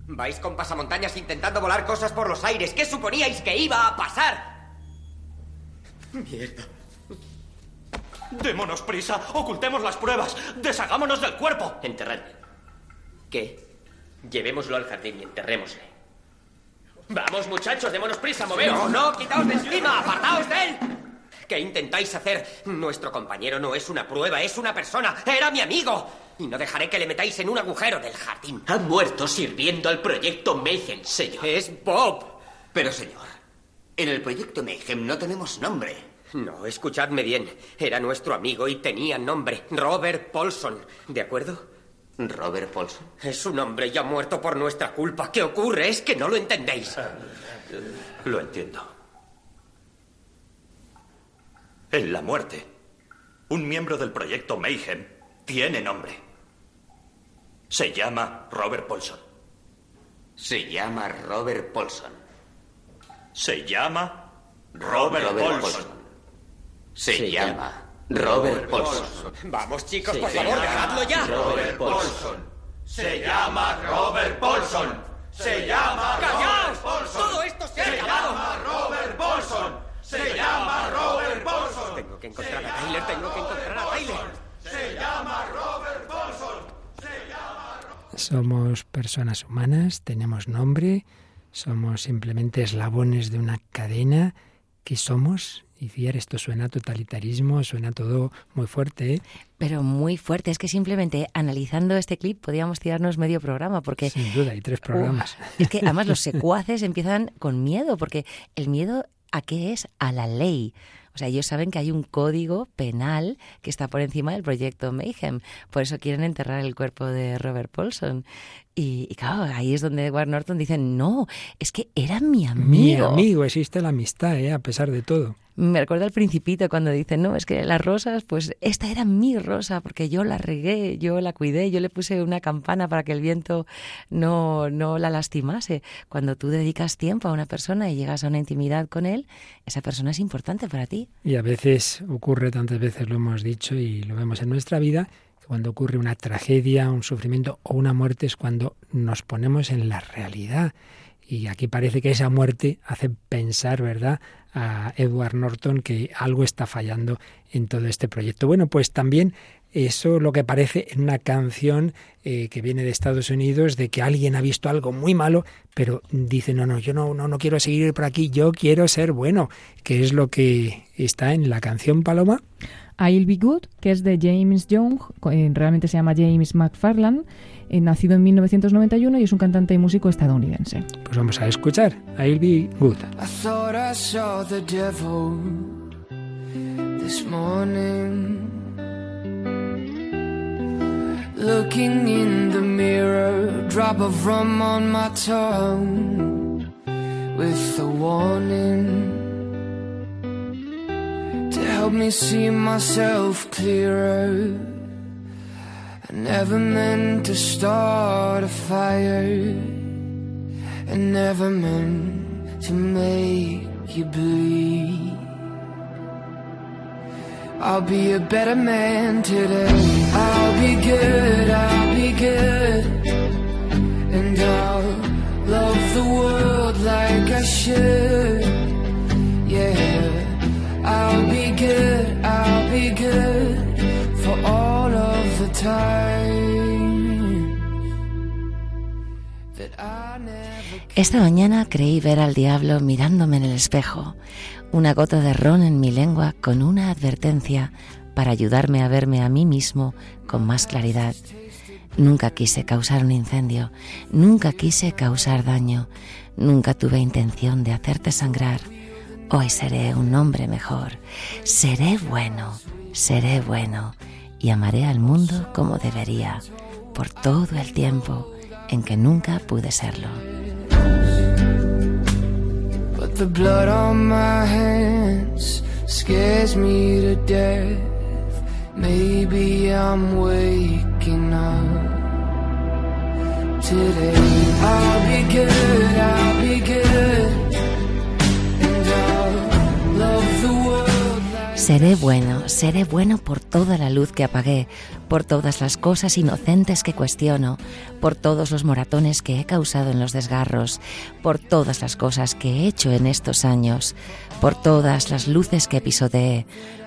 Vais con pasamontañas intentando volar cosas por los aires. ¿Qué suponíais que iba a pasar? Mierda. Démonos prisa, ocultemos las pruebas, deshagámonos del cuerpo. Enterradle. ¿Qué? Llevémoslo al jardín y enterrémosle. Vamos, muchachos, démonos prisa, moveos. No, no, quitaos de encima, apartaos de él. ¿Qué intentáis hacer? Nuestro compañero no es una prueba, es una persona. Era mi amigo. Y no dejaré que le metáis en un agujero del jardín. Ha muerto sirviendo al proyecto Mayhem, señor. Es Bob. Pero, señor, en el proyecto Mayhem no tenemos nombre. No, escuchadme bien. Era nuestro amigo y tenía nombre. Robert Paulson. ¿De acuerdo? ¿Robert Paulson? Es un hombre ya muerto por nuestra culpa. ¿Qué ocurre? Es que no lo entendéis. Lo entiendo. En la muerte, un miembro del proyecto Mayhem tiene nombre. Se llama Robert Paulson. Se llama Robert Paulson. Se llama Robert, Paulson. Se, llama Robert Paulson. Vamos, chicos, Se por favor, llama dejadlo ya. Robert Paulson. Se llama Robert Paulson. Se llama ¡Callaos! Todo esto se ha acabado. Robert Paulson. Se llama Robert Paulson. Tengo que encontrar a Tyler, tengo que encontrar a Tyler. Se llama Robert Paulson. Somos personas humanas, tenemos nombre, somos simplemente eslabones de una cadena. ¿Qué somos? Y Ciar, esto suena a totalitarismo, suena todo muy fuerte. ¿eh? Pero muy fuerte. Es que simplemente analizando este clip podríamos tirarnos medio programa porque... Sin duda, hay tres programas. Es que además los secuaces empiezan con miedo porque el miedo a qué es? A la ley. O sea, ellos saben que hay un código penal que está por encima del proyecto Mayhem. Por eso quieren enterrar el cuerpo de Robert Paulson. Y, y claro, ahí es donde Edward Norton dice, no, es que era mi amigo. Mi amigo, existe la amistad, ¿eh? a pesar de todo. Me recuerda al principito cuando dice, no, es que las rosas, pues esta era mi rosa porque yo la regué, yo la cuidé, yo le puse una campana para que el viento no, no la lastimase. Cuando tú dedicas tiempo a una persona y llegas a una intimidad con él, esa persona es importante para ti. Y a veces ocurre, tantas veces lo hemos dicho y lo vemos en nuestra vida, cuando ocurre una tragedia, un sufrimiento o una muerte es cuando nos ponemos en la realidad. Y aquí parece que esa muerte hace pensar, ¿verdad?, a Edward Norton que algo está fallando en todo este proyecto. Bueno, pues también eso lo que parece en una canción eh, que viene de Estados Unidos de que alguien ha visto algo muy malo, pero dice, no, no, yo no, no, no quiero seguir por aquí, yo quiero ser bueno, que es lo que está en la canción Paloma. I'll Be Good, que es de James Young, eh, realmente se llama James McFarland, eh, nacido en 1991 y es un cantante y músico estadounidense. Pues vamos a escuchar I'll Be Good. I thought I saw the devil this morning. Looking in the mirror, drop of rum on my tongue with a warning help me see myself clearer. I never meant to start a fire. I never meant to make you bleed. I'll be a better man today. I'll be good, I'll be good. And I'll love the world like I should. Yeah, Esta mañana creí ver al diablo mirándome en el espejo, una gota de ron en mi lengua con una advertencia para ayudarme a verme a mí mismo con más claridad. Nunca quise causar un incendio, nunca quise causar daño, nunca tuve intención de hacerte sangrar. Hoy seré un hombre mejor, seré bueno, seré bueno y amaré al mundo como debería, por todo el tiempo en que nunca pude serlo. But the blood on my hands scares me to death. Maybe I'm waking up today. I'll be good, I'll be good. Seré bueno, seré bueno por toda la luz que apagué, por todas las cosas inocentes que cuestiono, por todos los moratones que he causado en los desgarros, por todas las cosas que he hecho en estos años, por todas las luces que pisoteé,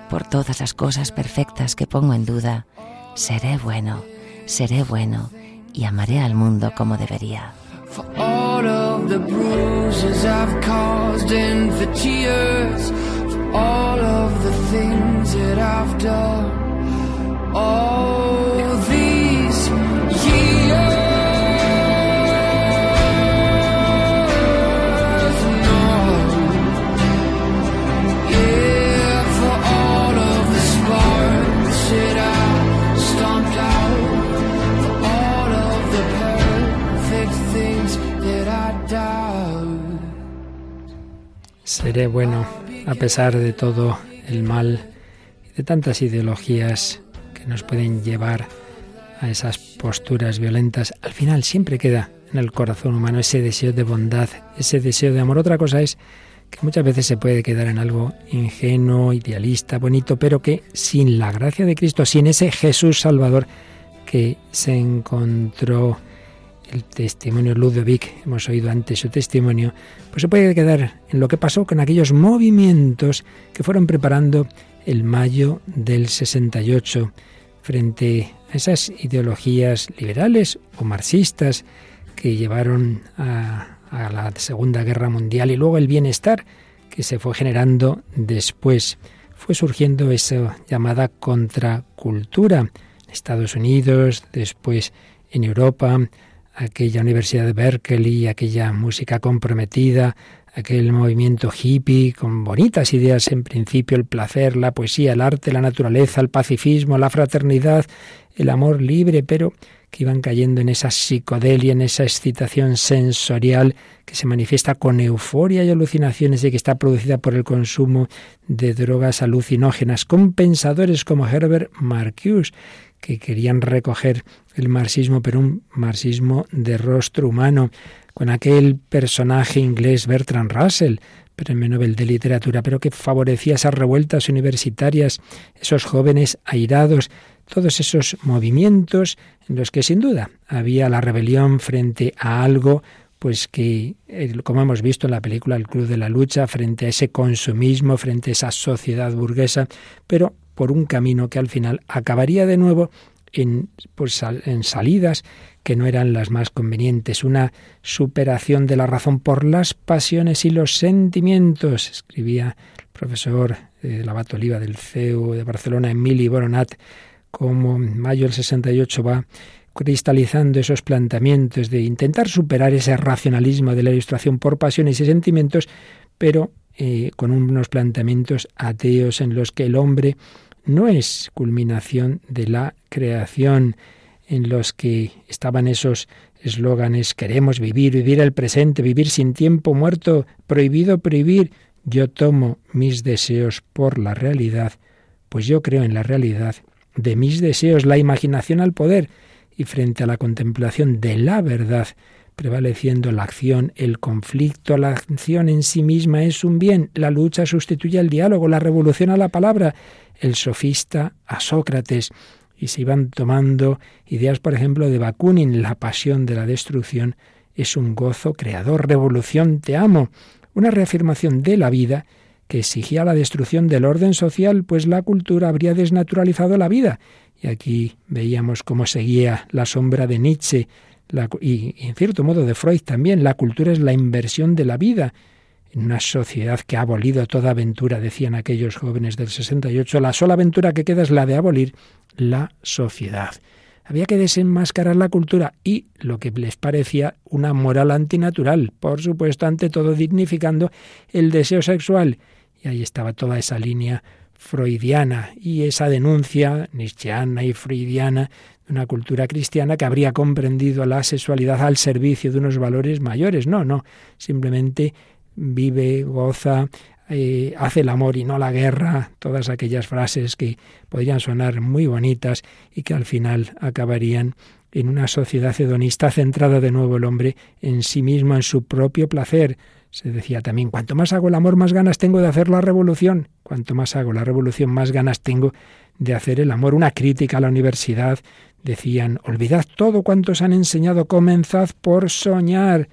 por todas las cosas perfectas que pongo en duda. Seré bueno, seré bueno y amaré al mundo como debería. Of the bruises I've caused and for tears, for all of the things that I've done. All Seré bueno a pesar de todo el mal de tantas ideologías que nos pueden llevar a esas posturas violentas. Al final siempre queda en el corazón humano ese deseo de bondad, ese deseo de amor. Otra cosa es que muchas veces se puede quedar en algo ingenuo, idealista, bonito, pero que sin la gracia de Cristo, sin ese Jesús Salvador que se encontró el testimonio Ludovic, hemos oído antes su testimonio, pues se puede quedar en lo que pasó con aquellos movimientos que fueron preparando el mayo del 68 frente a esas ideologías liberales o marxistas que llevaron a, la Segunda Guerra Mundial y luego el bienestar que se fue generando después. Fue surgiendo esa llamada contracultura en Estados Unidos, después en Europa, aquella Universidad de Berkeley, aquella música comprometida, aquel movimiento hippie con bonitas ideas en principio, el placer, la poesía, el arte, la naturaleza, el pacifismo, la fraternidad, el amor libre, pero que iban cayendo en esa psicodelia, en esa excitación sensorial que se manifiesta con euforia y alucinaciones y que está producida por el consumo de drogas alucinógenas, con pensadores como Herbert Marcuse, que querían recoger el marxismo, pero un marxismo de rostro humano, con aquel personaje inglés Bertrand Russell, premio Nobel de Literatura, pero que favorecía esas revueltas universitarias, esos jóvenes airados, todos esos movimientos en los que sin duda había la rebelión frente a algo pues que, como hemos visto en la película El Club de la Lucha, frente a ese consumismo, frente a esa sociedad burguesa, pero por un camino que al final acabaría de nuevo en, pues, en salidas que no eran las más convenientes, una superación de la razón por las pasiones y los sentimientos, escribía el profesor de la Oliva del CEU de Barcelona, Emili Boronat, como en mayo del 68 va cristalizando esos planteamientos de intentar superar ese racionalismo de la ilustración por pasiones y sentimientos, pero eh, con unos planteamientos ateos en los que el hombre no es culminación de la creación, en los que estaban esos eslóganes queremos vivir, vivir el presente, vivir sin tiempo muerto, prohibido prohibir. Yo tomo mis deseos por la realidad, pues yo creo en la realidad de mis deseos, la imaginación al poder, y frente a la contemplación de la verdad, prevaleciendo la acción, el conflicto, la acción en sí misma es un bien, la lucha sustituye al diálogo, la revolución a la palabra, el sofista a Sócrates, y se iban tomando ideas, por ejemplo, de Bakunin, la pasión de la destrucción es un gozo creador, revolución, te amo, una reafirmación de la vida que exigía la destrucción del orden social, pues la cultura habría desnaturalizado la vida. Y aquí veíamos cómo seguía la sombra de Nietzsche y, en cierto modo, de Freud también. La cultura es la inversión de la vida. En una sociedad que ha abolido toda aventura, decían aquellos jóvenes del 68, la sola aventura que queda es la de abolir la sociedad. Había que desenmascarar la cultura y lo que les parecía una moral antinatural, por supuesto, ante todo dignificando el deseo sexual y ahí estaba toda esa línea freudiana y esa denuncia nietzscheana y freudiana una cultura cristiana que habría comprendido la sexualidad al servicio de unos valores mayores. No, no, simplemente vive, goza, eh, hace el amor y no la guerra, todas aquellas frases que podrían sonar muy bonitas y que al final acabarían en una sociedad hedonista centrada de nuevo el hombre en sí mismo, en su propio placer. Se decía también, cuanto más hago el amor, más ganas tengo de hacer la revolución. Cuanto más hago la revolución, más ganas tengo de hacer el amor. Una crítica a la universidad. Decían, olvidad todo cuanto os han enseñado, comenzad por soñar.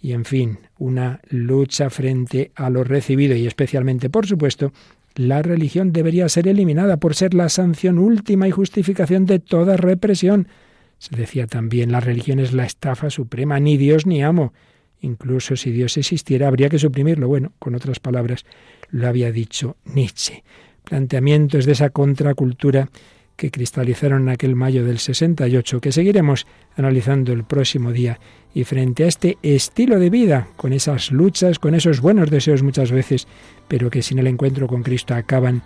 Y en fin, una lucha frente a lo recibido y especialmente, por supuesto, la religión debería ser eliminada por ser la sanción última y justificación de toda represión. Se decía también, la religión es la estafa suprema, ni Dios ni amo. Incluso si Dios existiera, habría que suprimirlo. Bueno, con otras palabras, lo había dicho Nietzsche. Planteamientos de esa contracultura que cristalizaron en aquel mayo del 68, que seguiremos analizando el próximo día. Y frente a este estilo de vida, con esas luchas, con esos buenos deseos muchas veces, pero que sin el encuentro con Cristo acaban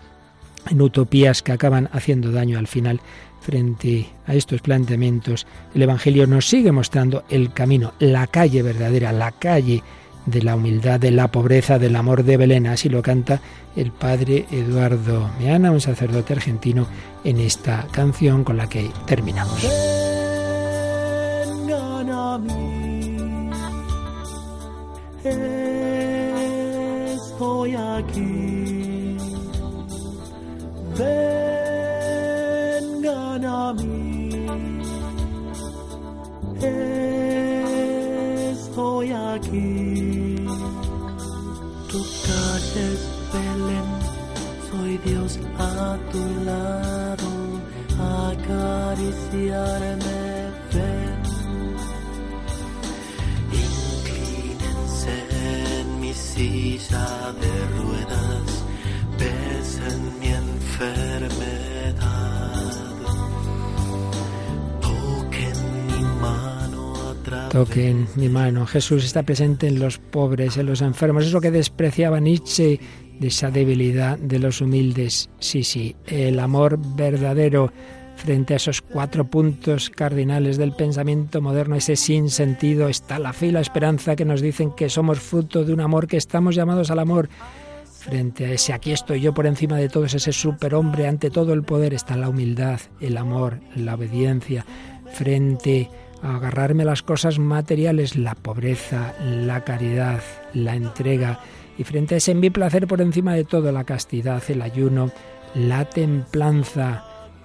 en utopías que acaban haciendo daño al final, frente a estos planteamientos, el Evangelio nos sigue mostrando el camino, la calle verdadera, la calle de la humildad, de la pobreza, del amor de Belén. Así lo canta el padre Eduardo Meana, un sacerdote argentino, en esta canción con la que terminamos. Vengan a mí, estoy aquí. Vengan a mí, estoy aquí. A tu lado, acariciarme ven. Inclínense en mi silla de ruedas, besen mi enfermedad. Toquen mi mano atrás. Toquen mi mano. Jesús está presente en los pobres, en los enfermos. Es lo que despreciaba Nietzsche de esa debilidad de los humildes. Sí, sí, el amor verdadero frente a esos cuatro puntos cardinales del pensamiento moderno, ese sin sentido, está la fe y la esperanza que nos dicen que somos fruto de un amor, que estamos llamados al amor. Frente a ese aquí estoy yo por encima de todos, ese superhombre, ante todo el poder está la humildad, el amor, la obediencia. Frente a agarrarme a las cosas materiales, la pobreza, la caridad, la entrega. Y frente a ese mi placer por encima de todo, la castidad, el ayuno, la templanza.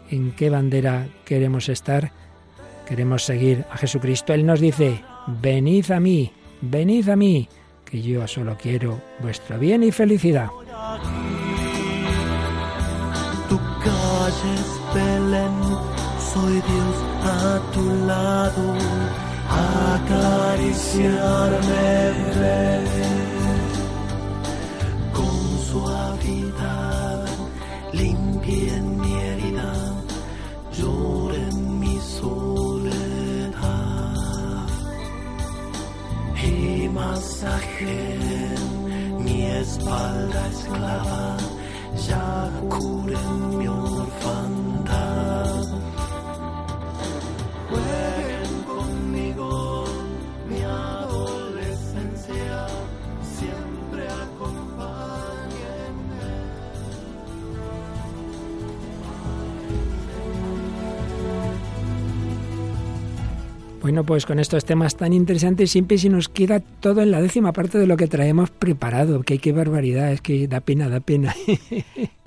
¿En qué bandera queremos estar? Queremos seguir a Jesucristo. Él nos dice, venid a mí, venid a mí, que yo solo quiero vuestro bien y felicidad. Belén, soy Dios a tu lado, acariciarme. Limpien mi herida, lloren mi soledad. Y masajen mi espalda esclava, ya curen mi Bueno, pues con estos temas tan interesantes siempre se nos queda todo en la décima parte de lo que traemos preparado, que qué barbaridad, es que da pena, da pena.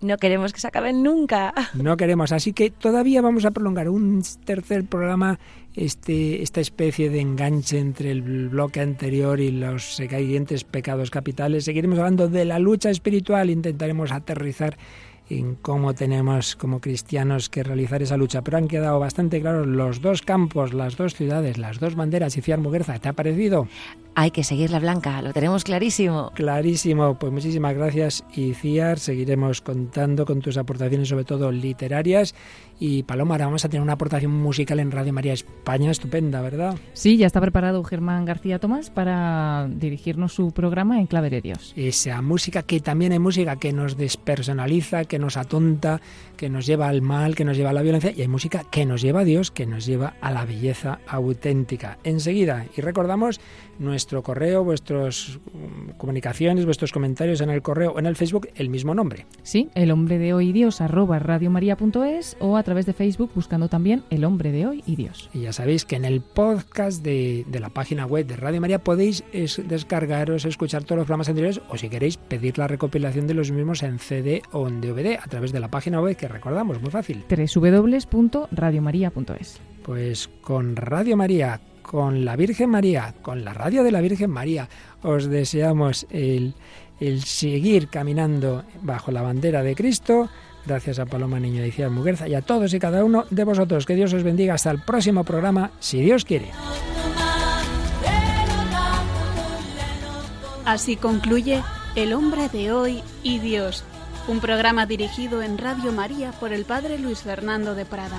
No queremos que se acaben nunca. No queremos, así que todavía vamos a prolongar un tercer programa, este, esta especie de enganche entre el bloque anterior y los siguientes pecados capitales. Seguiremos hablando de la lucha espiritual, intentaremos aterrizar en cómo tenemos como cristianos que realizar esa lucha, pero han quedado bastante claros los dos campos, las dos ciudades, las dos banderas. Y Ciar Muguerza, ¿te ha parecido? Hay que seguir la blanca, lo tenemos clarísimo. Clarísimo, pues muchísimas gracias Iciar, seguiremos contando con tus aportaciones sobre todo literarias y Paloma, ahora vamos a tener una aportación musical en Radio María España estupenda, ¿verdad? Sí, ya está preparado Germán García Tomás para dirigirnos su programa en Clave de Dios. Esa música que también es música que nos despersonaliza, que nos atonta, que nos lleva al mal, que nos lleva a la violencia, y hay música que nos lleva a Dios, que nos lleva a la belleza auténtica. Enseguida, y recordamos nuestro correo, vuestras mm, comunicaciones, vuestros comentarios en el correo o en el Facebook, el mismo nombre. Sí, el hombre de hoy y Dios arroba radiomaria.es o a través de Facebook buscando también el hombre de hoy y Dios. Y ya sabéis que en el podcast de, de la página web de Radio María podéis es, descargaros, escuchar todos los programas anteriores o si queréis pedir la recopilación de los mismos en CD o en DVD a través de la página web que recordamos, muy fácil. www.radiomaria.es Pues con Radio María, con la Virgen María, con la radio de la Virgen María, os deseamos el, el seguir caminando bajo la bandera de Cristo. Gracias a Paloma Niño de Muguerza y a todos y cada uno de vosotros. Que Dios os bendiga hasta el próximo programa, si Dios quiere. Así concluye El hombre de hoy y Dios, un programa dirigido en Radio María por el Padre Luis Fernando de Prada.